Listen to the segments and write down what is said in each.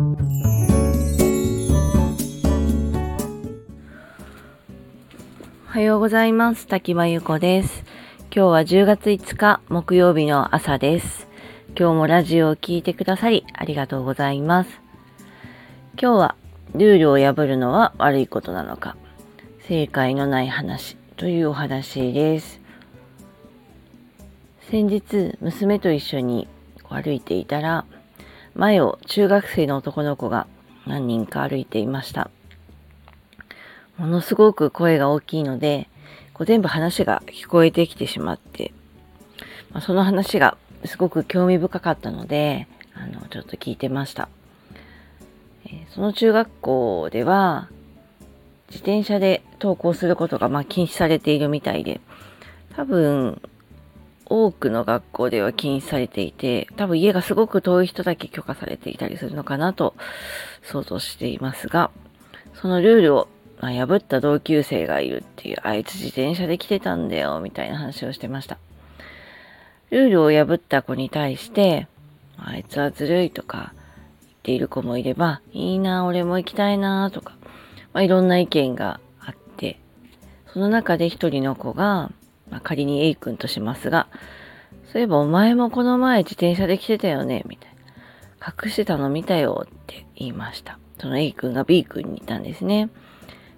おはようございます。滝間由子です。今日は10月5日木曜日の朝です。今日もラジオを聴いてくださりありがとうございます。今日はルールを破るのは悪いことなのか正解のない話というお話です。先日娘と一緒に歩いていたら前を中学生の男の子が何人か歩いていました。ものすごく声が大きいので、こう全部話が聞こえてきてしまって、まあ、その話がすごく興味深かったので、あの、ちょっと聞いてました。え、その中学校では、自転車で登校することがま禁止されているみたいで、多分、多くの学校では禁止されていて、多分家がすごく遠い人だけ許可されていたりするのかなと想像していますが、そのルールをま、破った同級生がいるっていう、あいつ自転車で来てたんだよ、みたいな話をしてました。ルールを破った子に対して、あいつはずるいとか言っている子もいれば、いいな、俺も行きたいな、とか、まあ、いろんな意見があって、その中で一人の子が、まあ、仮に A 君としますが、そういえばお前もこの前自転車で来てたよね、みたいな。隠してたの見たよって言いました。その A 君が B 君にいたんですね。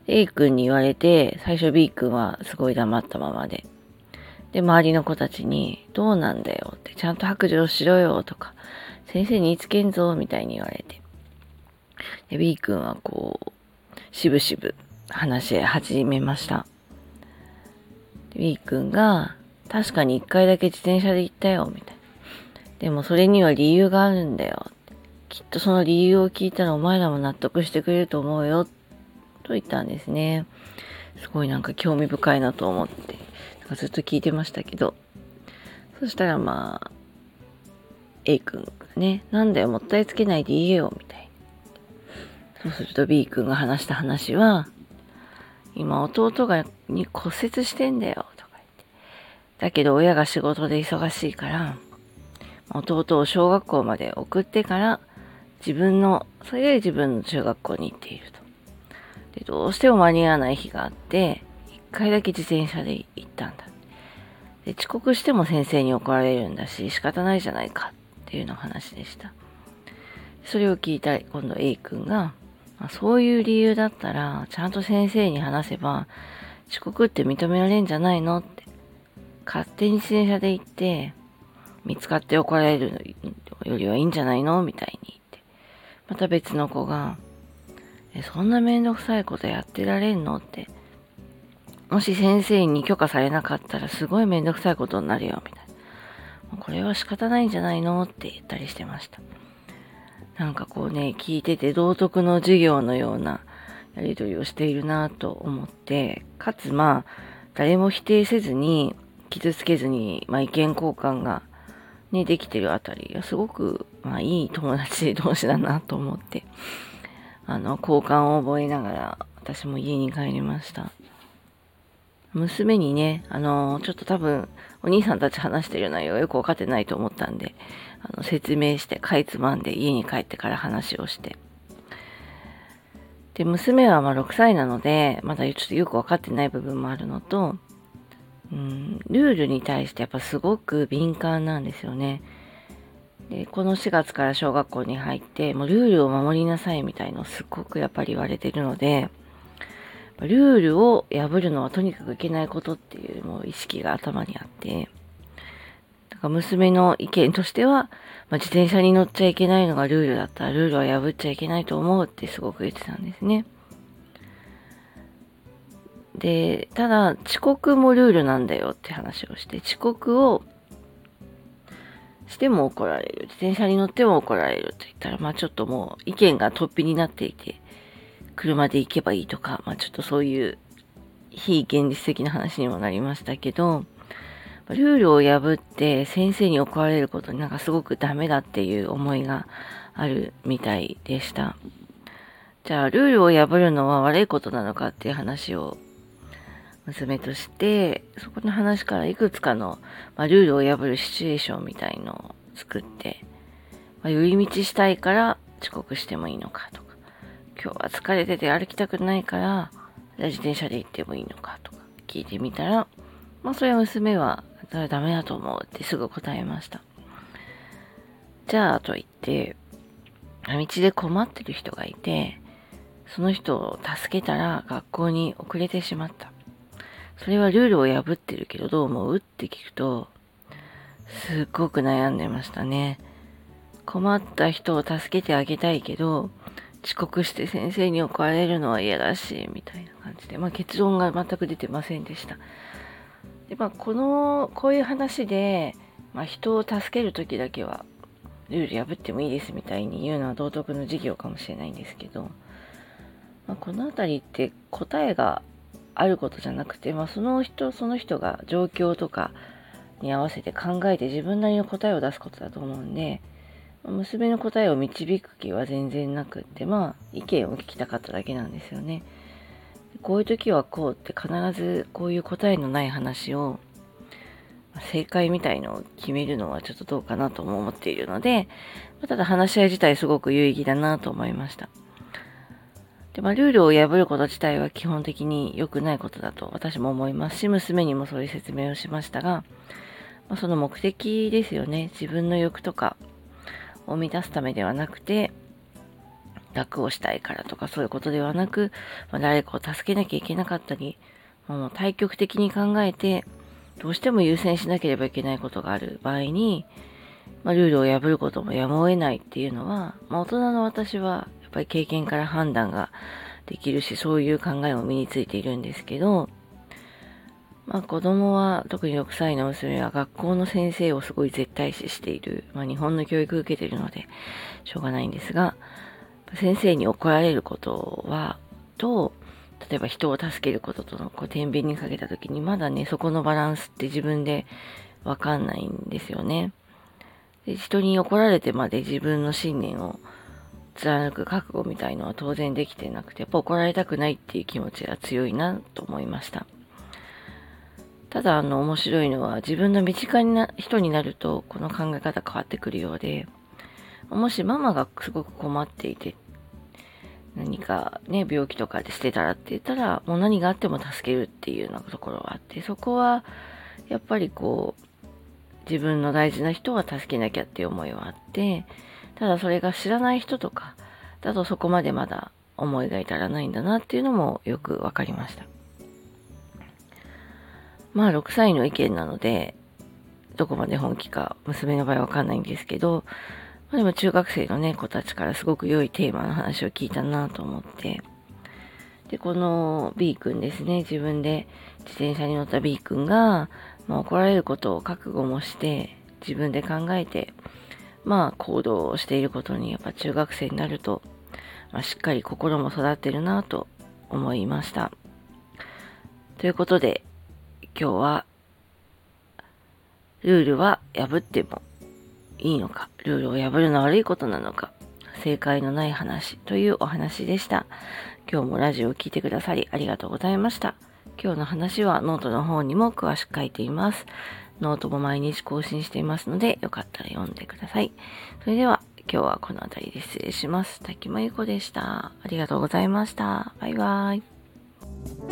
A 君に言われて、最初 B 君はすごい黙ったままで。で、周りの子たちに、どうなんだよって、ちゃんと白状しろよとか、先生に言いつけんぞみたいに言われて。で、B 君はこう、しぶしぶ話し始めました。B 君が、確かに一回だけ自転車で行ったよ、みたいな。でもそれには理由があるんだよ。きっとその理由を聞いたらお前らも納得してくれると思うよ。と言ったんですね。すごいなんか興味深いなと思って、なんかずっと聞いてましたけど、そしたらまあ、A 君がね、なんだよ、もったいつけないで言えよ、みたいに。そうすると B 君が話した話は、今弟がに骨折してんだよ、とか言って。だけど親が仕事で忙しいから、弟を小学校まで送ってから、自分の、それで自分の中学校に行っていると。で、どうしても間に合わない日があって、一回だけ自転車で行ったんだ。で、遅刻しても先生に怒られるんだし、仕方ないじゃないかっていうの話でした。それを聞いた今度 A 君が、まあ、そういう理由だったら、ちゃんと先生に話せば、遅刻って認められんじゃないのって。勝手に自転車で行って、見つかって怒られるよりはいいんじゃないのみたいに言って。また別の子が、えそんなめんどくさいことやってられんのって。もし先生に許可されなかったらすごいめんどくさいことになるよ、みたいな。これは仕方ないんじゃないのって言ったりしてました。なんかこうね、聞いてて道徳の授業のようなやりとりをしているなと思って、かつまあ、誰も否定せずに、傷つけずに、まあ、意見交換がね、できてるあたりがすごく、まあ、いい友達同士だなと思って、あの、交換を覚えながら、私も家に帰りました。娘にね、あの、ちょっと多分、お兄さんたち話してる内容よくわかってないと思ったんで、あの、説明して、かいつまんで家に帰ってから話をして。で、娘はまあ6歳なので、まだちょっとよくわかってない部分もあるのと、うん、ルールに対してやっぱすごく敏感なんですよね。で、この4月から小学校に入って、もうルールを守りなさいみたいのをすっごくやっぱり言われてるので、ルールを破るのはとにかくいけないことっていうもう意識が頭にあって、だから娘の意見としては、まあ、自転車に乗っちゃいけないのがルールだったらルールは破っちゃいけないと思うってすごく言ってたんですね。で、ただ遅刻もルールなんだよって話をして、遅刻をしても怒られる。自転車に乗っても怒られると言ったら、まあちょっともう意見が突飛になっていて、車で行けばいいとか、まあちょっとそういう非現実的な話にもなりましたけど、ルールを破って先生に怒られることになんかすごくダメだっていう思いがあるみたいでした。じゃあ、ルールを破るのは悪いことなのかっていう話を娘として、そこの話からいくつかの、まあ、ルールを破るシチュエーションみたいのを作って、まあ、寄り道したいから遅刻してもいいのかとか、今日は疲れてて歩きたくないから、自転車で行ってもいいのかとか聞いてみたら、まあそれは娘はダメだと思うってすぐ答えました。じゃあと言って、道で困ってる人がいて、その人を助けたら学校に遅れてしまった。それはルールを破ってるけどどう思うって聞くと、すっごく悩んでましたね。困った人を助けてあげたいけど、遅刻して先生に怒られるのは嫌だし、みたいな感じで、まあ結論が全く出てませんでした。で、まあこの、こういう話で、まあ人を助けるときだけは、ルール破ってもいいですみたいに言うのは道徳の授業かもしれないんですけど、まあ、この辺りって答えがあることじゃなくて、まあ、その人その人が状況とかに合わせて考えて自分なりの答えを出すことだと思うんで、娘の答えを導く気は全然なくって、まあ、意見を聞きたかっただけなんですよね。こういう時はこうって必ずこういう答えのない話を正解みたいのを決めるのはちょっとどうかなとも思っているので、ただ話し合い自体すごく有意義だなと思いました。で、まあ、ルールを破ること自体は基本的に良くないことだと私も思いますし、娘にもそういう説明をしましたが、まあ、その目的ですよね。自分の欲とかを満たすためではなくて、楽をしたいからとかそういうことではなく、まあ、誰かを助けなきゃいけなかったり、もう対極的に考えて、どうしても優先しなければいけないことがある場合に、まあ、ルールを破ることもやむを得ないっていうのは、まあ、大人の私はやっぱり経験から判断ができるし、そういう考えも身についているんですけど、まあ子供は、特に6歳の娘は学校の先生をすごい絶対視している。まあ日本の教育を受けているので、しょうがないんですが、先生に怒られることは、と、例えば人を助けることとのこう天秤にかけた時にまだね、そこのバランスって自分でわかんないんですよね。で人に怒られてまで自分の信念を貫く覚悟みたいのは当然できてなくて、やっぱ怒られたくないっていう気持ちが強いなと思いました。ただ、あの、面白いのは自分の身近な人になると、この考え方変わってくるようで、もしママがすごく困っていて、何かね、病気とかでしてたらって言ったら、もう何があっても助けるっていうようなところがあって、そこは、やっぱりこう、自分の大事な人は助けなきゃっていう思いはあって、ただそれが知らない人とかだとそこまでまだ思いが至らないんだなっていうのもよくわかりました。まあ6歳の意見なので、どこまで本気か娘の場合わかんないんですけど、まあ、でも中学生のね、子たちからすごく良いテーマの話を聞いたなと思って、で、この B 君ですね、自分で自転車に乗った B 君が、まあ、怒られることを覚悟もして、自分で考えて、まあ行動をしていることにやっぱ中学生になると、まあ、しっかり心も育ってるなと思いました。ということで今日はルールは破ってもいいのか、ルールを破るのは悪いことなのか、正解のない話というお話でした。今日もラジオを聴いてくださりありがとうございました。今日の話はノートの方にも詳しく書いています。ノートも毎日更新していますので、よかったら読んでください。それでは、今日はこの辺りで失礼します。滝間ゆこでした。ありがとうございました。バイバーイ。